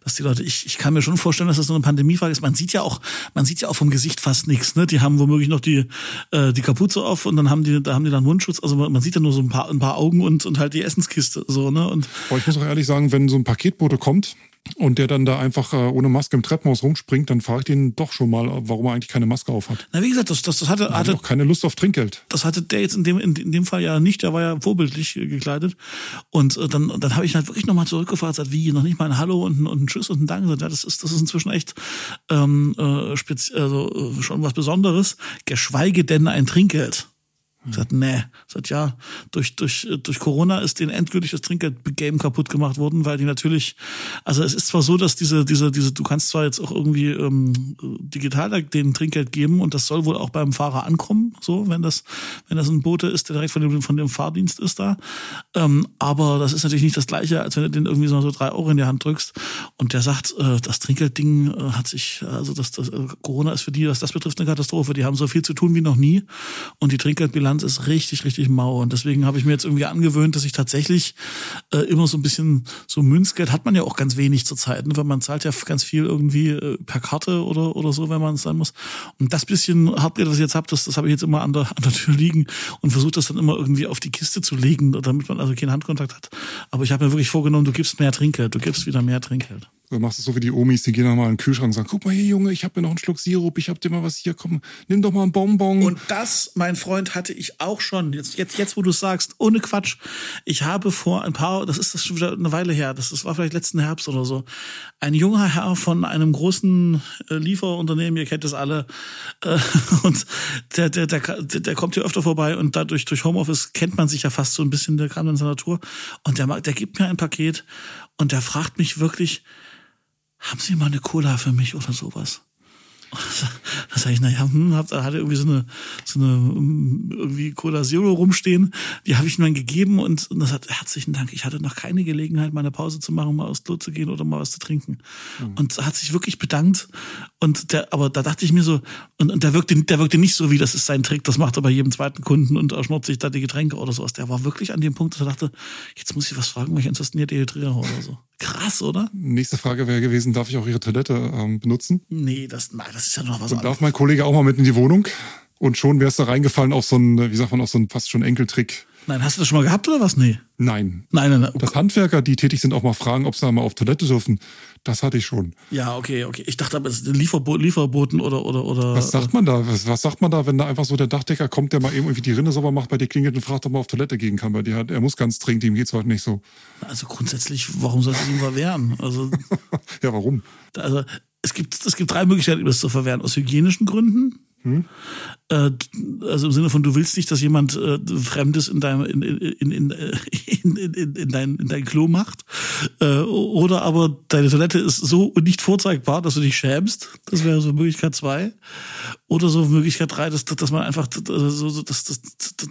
Dass die Leute, ich, ich kann mir schon vorstellen, dass das so eine Pandemiefrage ist. Man sieht ja auch, man sieht ja auch vom Gesicht fast nichts. Ne? Die haben womöglich noch die, äh, die Kapuze auf und dann haben die, da haben die dann Mundschutz. Also man, man sieht ja nur so ein paar, ein paar Augen und, und halt die Essenskiste. So, ne? und Aber ich muss auch ehrlich sagen, wenn so ein Paketbote kommt, und der dann da einfach äh, ohne Maske im Treppenhaus rumspringt, dann frage ich den doch schon mal, warum er eigentlich keine Maske auf hat. Na, wie gesagt, das, das, das hatte, hatte auch keine Lust auf Trinkgeld. Das hatte der jetzt in dem, in, in dem Fall ja nicht, der war ja vorbildlich gekleidet. Und äh, dann, dann habe ich halt wirklich nochmal zurückgefragt, sagt, wie, noch nicht mal ein Hallo und ein, und ein Tschüss und ein Dank. Ja, das ist, das ist inzwischen echt ähm, äh, spezi also, äh, schon was Besonderes, geschweige denn ein Trinkgeld. Ich sagt, nee. Sagt, ja, durch, durch, durch Corona ist denen endgültig das Trinkgeld-Game kaputt gemacht worden, weil die natürlich, also es ist zwar so, dass diese, diese, diese, du kannst zwar jetzt auch irgendwie ähm, digital den Trinkgeld geben und das soll wohl auch beim Fahrer ankommen, so, wenn das, wenn das ein Bote ist, der direkt von dem, von dem Fahrdienst ist da. Ähm, aber das ist natürlich nicht das gleiche, als wenn du den irgendwie so, drei Euro in die Hand drückst. Und der sagt, äh, das Trinkgeldding äh, hat sich, also das, das äh, Corona ist für die, was das betrifft, eine Katastrophe. Die haben so viel zu tun wie noch nie und die Trinkgeldbilanz Bilanz ist richtig, richtig mau. Und deswegen habe ich mir jetzt irgendwie angewöhnt, dass ich tatsächlich äh, immer so ein bisschen so Münzgeld hat man ja auch ganz wenig zur Zeit, ne? weil man zahlt ja ganz viel irgendwie äh, per Karte oder oder so, wenn man es sein muss. Und das bisschen Hardgeld, was ich jetzt habe, das, das habe ich jetzt immer an der, an der Tür liegen und versuche das dann immer irgendwie auf die Kiste zu legen, damit man also keinen Handkontakt hat. Aber ich habe mir wirklich vorgenommen, du gibst mehr Trinkgeld, du gibst wieder mehr Trinkgeld. Du machst es so wie die Omis, die gehen dann mal in den Kühlschrank und sagen, guck mal hier, Junge, ich habe mir noch einen Schluck Sirup, ich hab dir mal was hier, komm, nimm doch mal einen Bonbon. Und das, mein Freund, hatte ich auch schon. Jetzt, jetzt, jetzt, wo du sagst, ohne Quatsch. Ich habe vor ein paar, das ist das schon wieder eine Weile her, das, das war vielleicht letzten Herbst oder so, ein junger Herr von einem großen äh, Lieferunternehmen, ihr kennt das alle, äh, und der, der, der, der kommt hier öfter vorbei und dadurch durch Homeoffice kennt man sich ja fast so ein bisschen, der kam in seiner Natur. Und der, der gibt mir ein Paket und der fragt mich wirklich, haben Sie mal eine Cola für mich oder sowas? Da sag ich, naja, hm, hab, da hatte irgendwie so eine, so eine hm, irgendwie Cola Zero rumstehen. Die habe ich ihm dann gegeben und, und das hat herzlichen Dank. Ich hatte noch keine Gelegenheit, mal eine Pause zu machen, mal aufs Klo zu gehen oder mal was zu trinken. Mhm. Und hat sich wirklich bedankt. Und der, aber da dachte ich mir so, und, und der wirkte, der wirkte nicht so, wie das ist sein Trick, das macht er bei jedem zweiten Kunden und er schnurrt sich da die Getränke oder sowas. Der war wirklich an dem Punkt, dass er dachte, jetzt muss ich was fragen, weil ich ansonsten hier dehydriere oder so. Krass, oder? Nächste Frage wäre gewesen, darf ich auch Ihre Toilette ähm, benutzen? Nee, das, nein, das ist ja noch was Und anderes. darf mein Kollege auch mal mit in die Wohnung? Und schon wärst du reingefallen auf so einen, wie sagt man, auf so einen fast schon Enkeltrick. Nein, hast du das schon mal gehabt oder was? Nee. Nein. Nein, nein, nein. Dass Handwerker, die tätig sind, auch mal fragen, ob sie da mal auf Toilette dürfen. Das hatte ich schon. Ja, okay, okay. Ich dachte aber, es ist Lieferbo Lieferboten oder, oder, oder. Was sagt man da? Was, was sagt man da, wenn da einfach so der Dachdecker kommt, der mal eben irgendwie die Rinne sauber macht, bei dir klingelt und fragt, ob man auf Toilette gehen kann, weil die hat, er muss ganz dringend, ihm geht's heute nicht so. Also grundsätzlich, warum soll es ihm verwehren? Also. ja, warum? Also, es gibt, es gibt drei Möglichkeiten, das zu verwehren. Aus hygienischen Gründen, hm? Äh, also im Sinne von, du willst nicht, dass jemand äh, Fremdes in deinem in, in, in, in, in, in, dein, in dein Klo macht. Äh, oder aber deine Toilette ist so nicht vorzeigbar, dass du dich schämst. Das wäre so Möglichkeit zwei. Oder so Möglichkeit drei, dass, dass man einfach, so, das, das,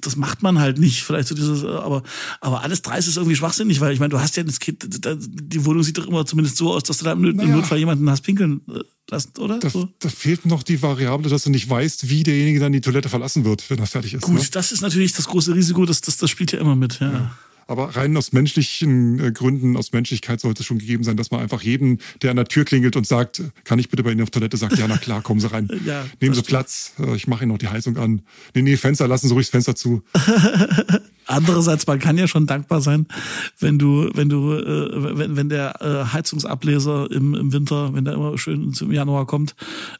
das macht man halt nicht. Vielleicht so dieses, aber, aber alles drei ist irgendwie schwachsinnig, weil ich meine, du hast ja das Kind, die Wohnung sieht doch immer zumindest so aus, dass du da im, naja. Notfall jemanden hast pinkeln äh, lassen, oder? Da, so. da fehlt noch die Variable, dass du nicht weißt, wie derjenige dann die Toilette verlassen wird, wenn er fertig ist. Gut, ne? das ist natürlich das große Risiko, das, das, das spielt ja immer mit, ja. ja. Aber rein aus menschlichen äh, Gründen, aus Menschlichkeit sollte es schon gegeben sein, dass man einfach jedem, der an der Tür klingelt und sagt, kann ich bitte bei Ihnen auf Toilette, sagt, ja, na klar, kommen Sie rein. ja, Nehmen Sie Platz, äh, ich mache Ihnen noch die Heizung an. Nee, nee, Fenster, lassen Sie ruhig das Fenster zu. Andererseits, man kann ja schon dankbar sein, wenn du, wenn du, äh, wenn, wenn der äh, Heizungsableser im, im Winter, wenn der immer schön zum Januar kommt,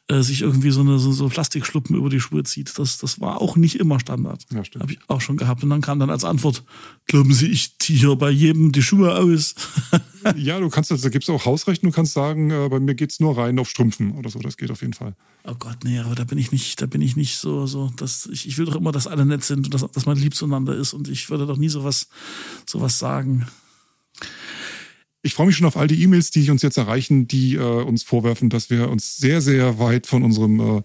äh, sich irgendwie so eine so, so Plastikschluppen über die Schuhe zieht. Das, das war auch nicht immer Standard. Ja, stimmt. Habe ich auch schon gehabt. Und dann kam dann als Antwort, glauben Sie, ich ziehe hier bei jedem die Schuhe aus. ja, du kannst, also, da gibt's auch Hausrecht, du kannst sagen, äh, bei mir geht's nur rein auf Strümpfen oder so, das geht auf jeden Fall. Oh Gott, nee, aber da bin ich nicht, da bin ich nicht so, so, dass ich, ich will doch immer, dass alle nett sind und dass, dass man lieb zueinander ist und ich würde doch nie sowas, sowas sagen. Ich freue mich schon auf all die E-Mails, die uns jetzt erreichen, die äh, uns vorwerfen, dass wir uns sehr, sehr weit von unserem äh,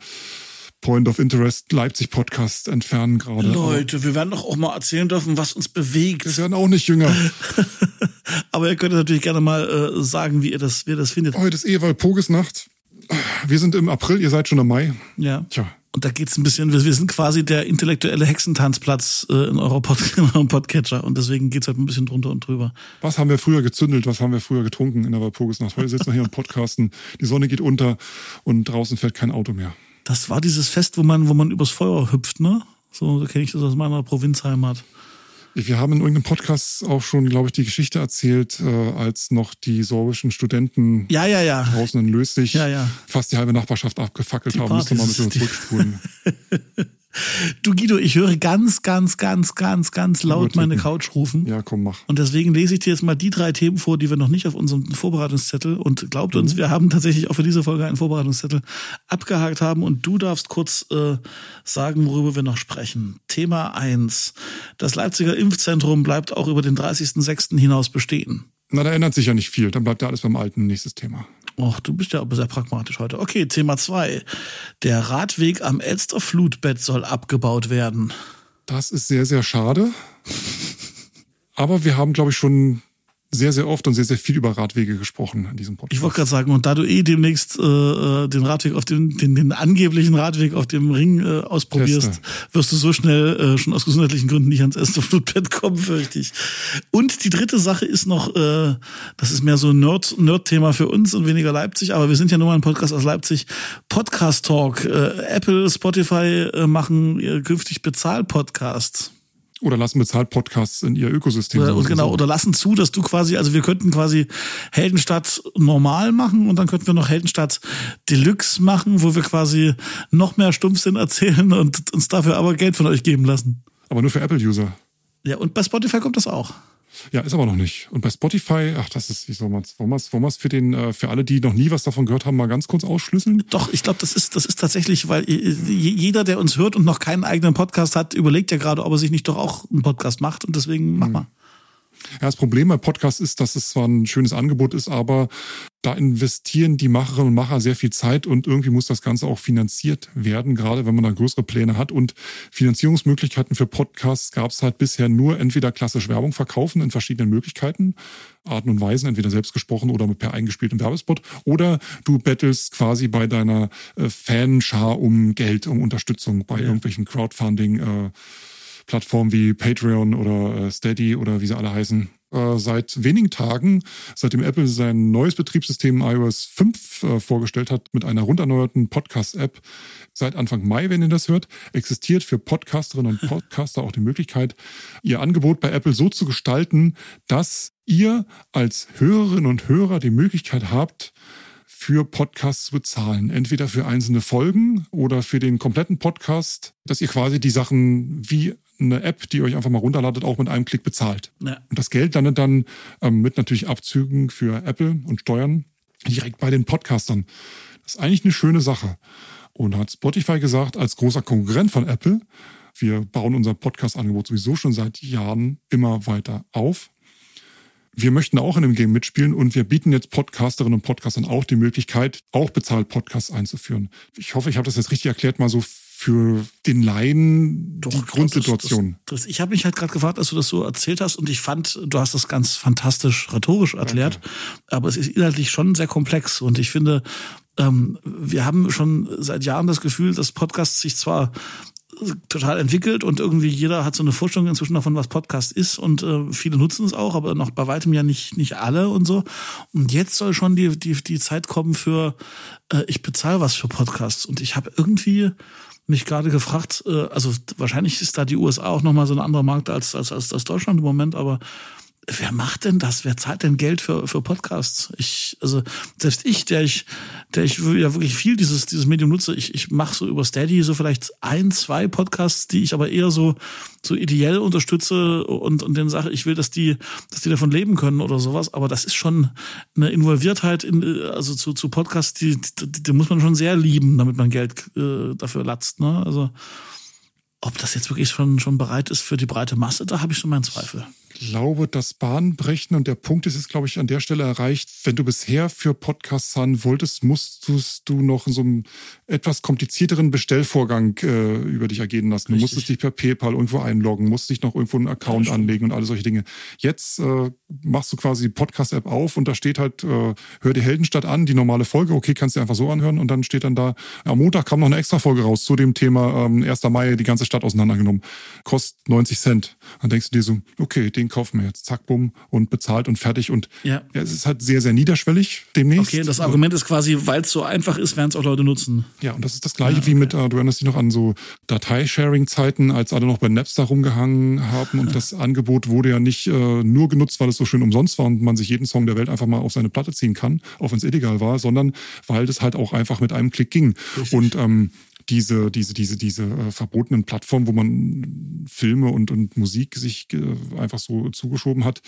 Point of Interest Leipzig Podcast entfernen gerade. Leute, wir werden doch auch mal erzählen dürfen, was uns bewegt. Wir werden auch nicht jünger. Aber ihr könnt natürlich gerne mal äh, sagen, wie ihr das, wie ihr das findet. Heute ist Ewald Pogesnacht. Wir sind im April, ihr seid schon im Mai. Ja. Tja. Und da geht's ein bisschen, wir sind quasi der intellektuelle Hexentanzplatz äh, in, eurer Pod eurem Podcatcher und deswegen geht's halt ein bisschen drunter und drüber. Was haben wir früher gezündelt, was haben wir früher getrunken in der Walpurgisnacht? Heute sitzen wir hier und podcasten, die Sonne geht unter und draußen fährt kein Auto mehr. Das war dieses Fest, wo man, wo man übers Feuer hüpft, ne? So kenne ich das aus meiner Provinzheimat. Wir haben in irgendeinem Podcast auch schon, glaube ich, die Geschichte erzählt, äh, als noch die sorbischen Studenten ja, ja, ja. draußen in Lösig ja, ja. fast die halbe Nachbarschaft abgefackelt die haben. Musste mal ein bisschen zurückspulen. Du Guido, ich höre ganz, ganz, ganz, ganz, ganz laut meine Couch rufen. Ja, komm, mach. Und deswegen lese ich dir jetzt mal die drei Themen vor, die wir noch nicht auf unserem Vorbereitungszettel und glaubt mhm. uns, wir haben tatsächlich auch für diese Folge einen Vorbereitungszettel abgehakt haben und du darfst kurz äh, sagen, worüber wir noch sprechen. Thema eins: Das Leipziger Impfzentrum bleibt auch über den 30.06. hinaus bestehen. Na, da ändert sich ja nicht viel. Dann bleibt ja alles beim Alten. Nächstes Thema. Och, du bist ja aber sehr pragmatisch heute. Okay, Thema zwei. Der Radweg am Elster Flutbett soll abgebaut werden. Das ist sehr, sehr schade. Aber wir haben, glaube ich, schon sehr, sehr oft und sehr, sehr viel über Radwege gesprochen in diesem Podcast. Ich wollte gerade sagen, und da du eh demnächst äh, äh, den Radweg auf dem, den, den angeblichen Radweg auf dem Ring äh, ausprobierst, Teste. wirst du so schnell äh, schon aus gesundheitlichen Gründen nicht ans erste Flutbett kommen, fürchte ich. Und die dritte Sache ist noch, äh, das ist mehr so ein Nerd, Nerd-Thema für uns und weniger Leipzig, aber wir sind ja nur mal ein Podcast aus Leipzig. Podcast Talk. Äh, Apple, Spotify äh, machen äh, künftig Bezahl-Podcasts. Oder lassen bezahlt Podcasts in ihr Ökosystem. Oder, und genau, oder lassen zu, dass du quasi, also wir könnten quasi Heldenstadt normal machen und dann könnten wir noch Heldenstadt Deluxe machen, wo wir quasi noch mehr Stumpfsinn erzählen und uns dafür aber Geld von euch geben lassen. Aber nur für Apple-User. Ja, und bei Spotify kommt das auch. Ja, ist aber noch nicht. Und bei Spotify, ach, das ist, wie soll man es, wollen wir es für den, äh, für alle, die noch nie was davon gehört haben, mal ganz kurz ausschlüsseln? Doch, ich glaube, das ist, das ist tatsächlich, weil jeder, der uns hört und noch keinen eigenen Podcast hat, überlegt ja gerade, ob er sich nicht doch auch einen Podcast macht und deswegen mach hm. mal. Ja, das Problem bei Podcasts ist, dass es zwar ein schönes Angebot ist, aber da investieren die Macherinnen und Macher sehr viel Zeit und irgendwie muss das Ganze auch finanziert werden, gerade wenn man da größere Pläne hat. Und Finanzierungsmöglichkeiten für Podcasts gab es halt bisher nur entweder klassisch Werbung verkaufen in verschiedenen Möglichkeiten, Arten und Weisen, entweder selbst gesprochen oder per eingespieltem Werbespot, oder du bettelst quasi bei deiner äh, Fanschar um Geld, um Unterstützung bei ja. irgendwelchen Crowdfunding. Äh, Plattformen wie Patreon oder äh, Steady oder wie sie alle heißen. Äh, seit wenigen Tagen, seitdem Apple sein neues Betriebssystem iOS 5 äh, vorgestellt hat mit einer runderneuerten Podcast-App, seit Anfang Mai, wenn ihr das hört, existiert für Podcasterinnen und Podcaster auch die Möglichkeit, ihr Angebot bei Apple so zu gestalten, dass ihr als Hörerinnen und Hörer die Möglichkeit habt, für Podcasts zu bezahlen. Entweder für einzelne Folgen oder für den kompletten Podcast, dass ihr quasi die Sachen wie eine App, die euch einfach mal runterladet, auch mit einem Klick bezahlt. Ja. Und das Geld landet dann ähm, mit natürlich Abzügen für Apple und Steuern direkt bei den Podcastern. Das ist eigentlich eine schöne Sache. Und hat Spotify gesagt, als großer Konkurrent von Apple, wir bauen unser Podcast-Angebot sowieso schon seit Jahren immer weiter auf. Wir möchten auch in dem Game mitspielen und wir bieten jetzt Podcasterinnen und Podcastern auch die Möglichkeit, auch bezahlt Podcasts einzuführen. Ich hoffe, ich habe das jetzt richtig erklärt, mal so für den Laien Doch, die Grundsituation. Das, das, ich habe mich halt gerade gefragt, als du das so erzählt hast und ich fand, du hast das ganz fantastisch rhetorisch erklärt, Danke. aber es ist inhaltlich schon sehr komplex und ich finde, ähm, wir haben schon seit Jahren das Gefühl, dass Podcasts sich zwar total entwickelt und irgendwie jeder hat so eine Vorstellung inzwischen davon, was Podcast ist und äh, viele nutzen es auch, aber noch bei weitem ja nicht nicht alle und so. Und jetzt soll schon die die die Zeit kommen für äh, ich bezahle was für Podcasts und ich habe irgendwie mich gerade gefragt, äh, also wahrscheinlich ist da die USA auch nochmal so ein anderer Markt als, als, als, als Deutschland im Moment, aber wer macht denn das? Wer zahlt denn Geld für, für Podcasts? Ich, also selbst ich, der ich, der ich ja wirklich viel dieses, dieses Medium nutze, ich, ich mache so über Steady so vielleicht ein, zwei Podcasts, die ich aber eher so, so ideell unterstütze und, und den sage, ich will, dass die, dass die davon leben können oder sowas. Aber das ist schon eine Involviertheit in, also zu, zu Podcasts, die, die, die muss man schon sehr lieben, damit man Geld äh, dafür latzt. Ne? Also ob das jetzt wirklich schon, schon bereit ist für die breite Masse, da habe ich schon meinen Zweifel glaube, das Bahnbrechen und der Punkt ist jetzt, glaube ich, an der Stelle erreicht. Wenn du bisher für Podcasts zahlen wolltest, musstest du noch in so einem etwas komplizierteren Bestellvorgang äh, über dich ergehen lassen. Richtig. Du musstest dich per PayPal irgendwo einloggen, musst dich noch irgendwo einen Account ja, anlegen und alle solche Dinge. Jetzt äh, machst du quasi die Podcast-App auf und da steht halt, äh, hör die Heldenstadt an, die normale Folge, okay, kannst du einfach so anhören und dann steht dann da, am Montag kam noch eine extra Folge raus zu dem Thema ähm, 1. Mai, die ganze Stadt auseinandergenommen. Kostet 90 Cent. Dann denkst du dir so, okay, den kaufen wir jetzt, zack, bumm und bezahlt und fertig und ja. ja es ist halt sehr, sehr niederschwellig demnächst. Okay, das Argument ist quasi, weil es so einfach ist, werden es auch Leute nutzen. Ja, und das ist das gleiche ja, okay. wie mit, äh, du erinnerst dich noch an so Dateisharing-Zeiten, als alle noch bei Napster rumgehangen haben und das Angebot wurde ja nicht äh, nur genutzt, weil es so schön umsonst war und man sich jeden Song der Welt einfach mal auf seine Platte ziehen kann, auch wenn es illegal war, sondern weil das halt auch einfach mit einem Klick ging. Richtig. Und ähm, diese, diese, diese, diese äh, verbotenen Plattformen, wo man Filme und, und Musik sich äh, einfach so zugeschoben hat,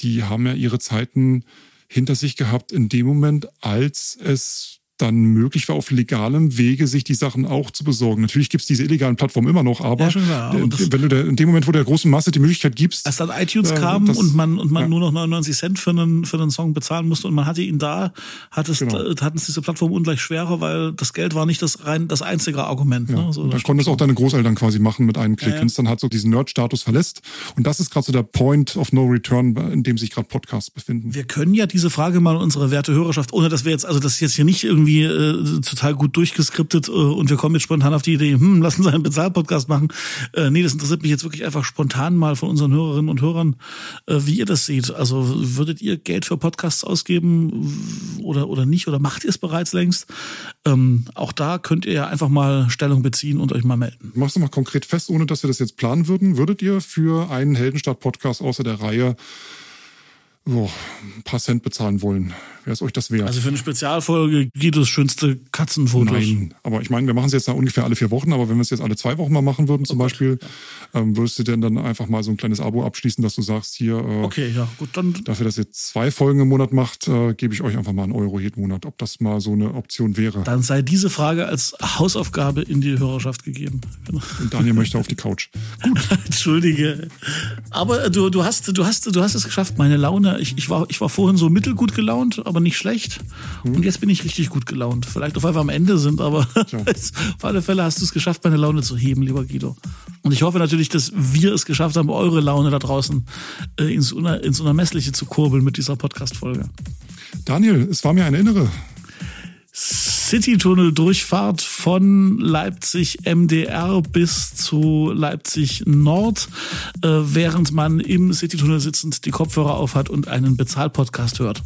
die haben ja ihre Zeiten hinter sich gehabt in dem Moment, als es dann möglich war, auf legalem Wege sich die Sachen auch zu besorgen. Natürlich gibt es diese illegalen Plattformen immer noch, aber, ja, wenn du der, in dem Moment, wo der großen Masse die Möglichkeit gibst. Als dann iTunes äh, kam das, und man, und man ja. nur noch 99 Cent für einen, für einen Song bezahlen musste und man hatte ihn da, hat es, genau. hatten es diese Plattform ungleich schwerer, weil das Geld war nicht das rein das einzige Argument. Ja. Ne? So, dann konnten es auch deine Großeltern quasi machen mit einem Klick, ja, wenn es dann halt so diesen Nerd-Status verlässt. Und das ist gerade so der Point of No Return, in dem sich gerade Podcasts befinden. Wir können ja diese Frage mal unsere werte Hörerschaft, ohne dass wir jetzt, also das ist jetzt hier nicht irgendwie äh, total gut durchgeskriptet äh, und wir kommen jetzt spontan auf die Idee, hm, lassen Sie einen Bezahlpodcast machen. Äh, nee, das interessiert mich jetzt wirklich einfach spontan mal von unseren Hörerinnen und Hörern, äh, wie ihr das seht. Also würdet ihr Geld für Podcasts ausgeben oder, oder nicht? Oder macht ihr es bereits längst? Ähm, auch da könnt ihr ja einfach mal Stellung beziehen und euch mal melden. Machst du mal konkret fest, ohne dass wir das jetzt planen würden, würdet ihr für einen Heldenstadt-Podcast außer der Reihe oh, ein paar Cent bezahlen wollen. Wäre es euch das wert? Also für eine Spezialfolge Guidos schönste Katzenfotos. Nein, aber ich meine, wir machen es jetzt da ungefähr alle vier Wochen, aber wenn wir es jetzt alle zwei Wochen mal machen würden zum oh Beispiel, ähm, würdest du denn dann einfach mal so ein kleines Abo abschließen, dass du sagst, hier, äh, okay, ja, gut, dann dafür, dass ihr zwei Folgen im Monat macht, äh, gebe ich euch einfach mal einen Euro jeden Monat, ob das mal so eine Option wäre. Dann sei diese Frage als Hausaufgabe in die Hörerschaft gegeben. Genau. Und Daniel möchte auf die Couch. Gut. Entschuldige. Aber du, du hast, du hast, du hast es geschafft, meine Laune. Ich, ich war, ich war vorhin so mittelgut gelaunt, aber nicht schlecht. Mhm. Und jetzt bin ich richtig gut gelaunt. Vielleicht auch, weil wir am Ende sind, aber ja. auf alle Fälle hast du es geschafft, meine Laune zu heben, lieber Guido. Und ich hoffe natürlich, dass wir es geschafft haben, eure Laune da draußen äh, ins, ins Unermessliche zu kurbeln mit dieser Podcast-Folge. Daniel, es war mir eine innere. City-Tunnel-Durchfahrt von Leipzig MDR bis zu Leipzig Nord, äh, während man im City-Tunnel sitzend die Kopfhörer aufhat und einen Bezahlpodcast hört.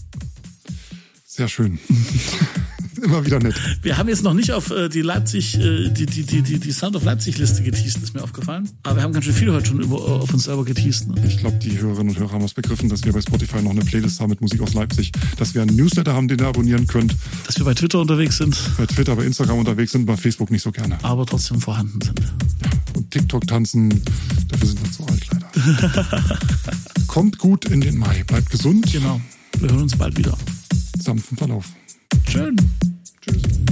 Sehr schön. Immer wieder nett. Wir haben jetzt noch nicht auf äh, die Leipzig, äh, die, die, die, die, die Sound of Leipzig-Liste geteased, ist mir aufgefallen. Aber wir haben ganz schön viel heute schon über, äh, auf uns selber geteased. Ne? Ich glaube, die Hörerinnen und Hörer haben es begriffen, dass wir bei Spotify noch eine Playlist haben mit Musik aus Leipzig, dass wir einen Newsletter haben, den ihr abonnieren könnt. Dass wir bei Twitter unterwegs sind. Bei Twitter, bei Instagram unterwegs sind, bei Facebook nicht so gerne. Aber trotzdem vorhanden sind. Ja, und TikTok tanzen, dafür sind wir zu alt leider. Kommt gut in den Mai, bleibt gesund. Genau. Wir hören uns bald wieder sanften Verlauf. Schön. Tschüss.